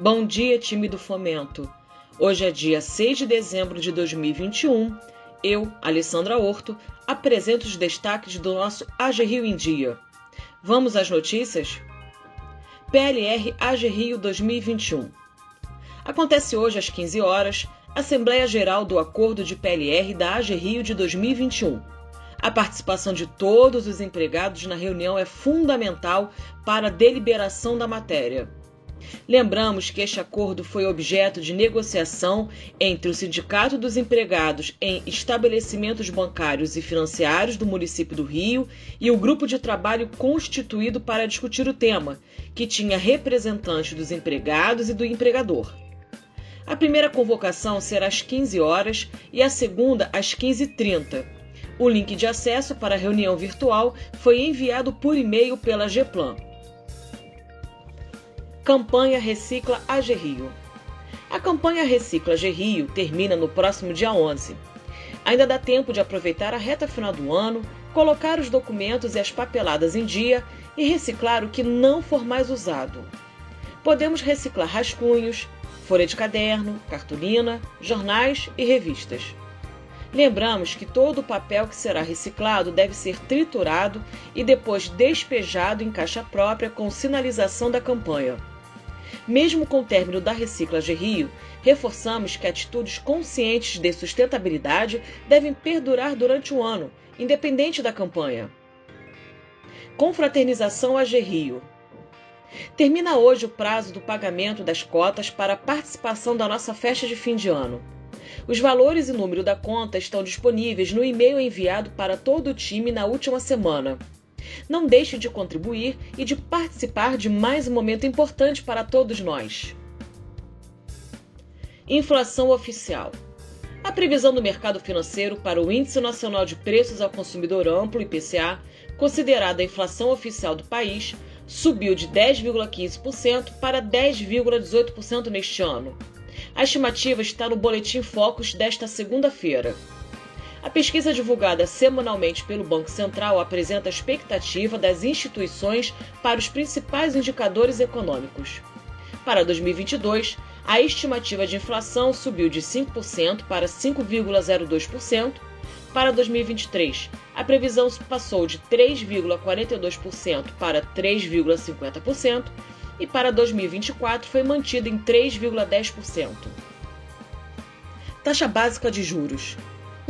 Bom dia, time do Fomento. Hoje é dia 6 de dezembro de 2021. Eu, Alessandra Horto, apresento os destaques do nosso AG Rio em Dia. Vamos às notícias? PLR AG Rio 2021. Acontece hoje às 15 horas Assembleia Geral do Acordo de PLR da AG Rio de 2021. A participação de todos os empregados na reunião é fundamental para a deliberação da matéria. Lembramos que este acordo foi objeto de negociação entre o Sindicato dos Empregados em Estabelecimentos Bancários e Financiários do município do Rio e o grupo de trabalho constituído para discutir o tema, que tinha representantes dos empregados e do empregador. A primeira convocação será às 15 horas e a segunda às 15h30. O link de acesso para a reunião virtual foi enviado por e-mail pela GEPLAN. Campanha Recicla AG Rio. A campanha Recicla AG Rio termina no próximo dia 11. Ainda dá tempo de aproveitar a reta final do ano, colocar os documentos e as papeladas em dia e reciclar o que não for mais usado. Podemos reciclar rascunhos, folha de caderno, cartolina, jornais e revistas. Lembramos que todo o papel que será reciclado deve ser triturado e depois despejado em caixa própria com sinalização da campanha. Mesmo com o término da Reciclagem Rio, reforçamos que atitudes conscientes de sustentabilidade devem perdurar durante o ano, independente da campanha. Confraternização AG Rio. Termina hoje o prazo do pagamento das cotas para a participação da nossa festa de fim de ano. Os valores e número da conta estão disponíveis no e-mail enviado para todo o time na última semana. Não deixe de contribuir e de participar de mais um momento importante para todos nós. Inflação oficial. A previsão do mercado financeiro para o Índice Nacional de Preços ao Consumidor Amplo, IPCA, considerada a inflação oficial do país, subiu de 10,15% para 10,18% neste ano. A estimativa está no Boletim Focus desta segunda-feira. A pesquisa divulgada semanalmente pelo Banco Central apresenta a expectativa das instituições para os principais indicadores econômicos. Para 2022, a estimativa de inflação subiu de 5% para 5,02%. Para 2023, a previsão passou de 3,42% para 3,50% e para 2024 foi mantida em 3,10%. Taxa básica de juros.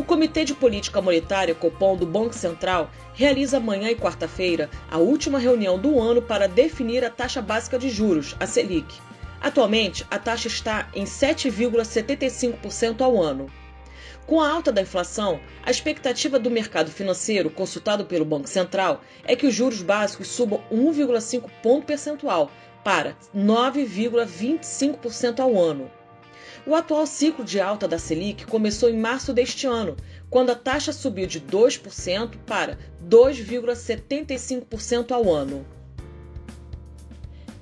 Comitê de Política Monetária Copom do Banco Central realiza amanhã e quarta-feira a última reunião do ano para definir a taxa básica de juros, a Selic. Atualmente, a taxa está em 7,75% ao ano. Com a alta da inflação, a expectativa do mercado financeiro consultado pelo Banco Central é que os juros básicos subam 1,5 ponto percentual para 9,25% ao ano. O atual ciclo de alta da Selic começou em março deste ano, quando a taxa subiu de 2% para 2,75% ao ano.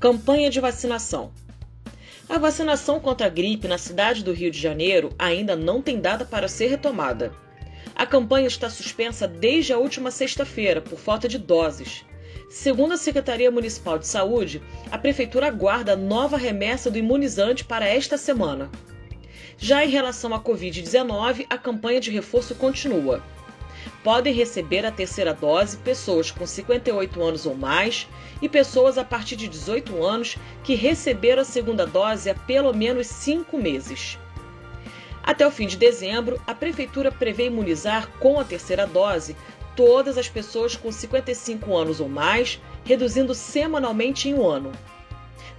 Campanha de vacinação. A vacinação contra a gripe na cidade do Rio de Janeiro ainda não tem data para ser retomada. A campanha está suspensa desde a última sexta-feira por falta de doses. Segundo a Secretaria Municipal de Saúde, a Prefeitura aguarda nova remessa do imunizante para esta semana. Já em relação à Covid-19, a campanha de reforço continua. Podem receber a terceira dose pessoas com 58 anos ou mais e pessoas a partir de 18 anos que receberam a segunda dose há pelo menos cinco meses. Até o fim de dezembro, a Prefeitura prevê imunizar com a terceira dose todas as pessoas com 55 anos ou mais, reduzindo semanalmente em um ano.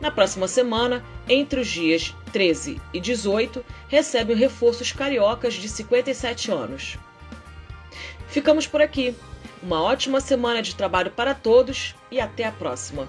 Na próxima semana, entre os dias 13 e 18, recebem reforços cariocas de 57 anos. Ficamos por aqui. Uma ótima semana de trabalho para todos e até a próxima!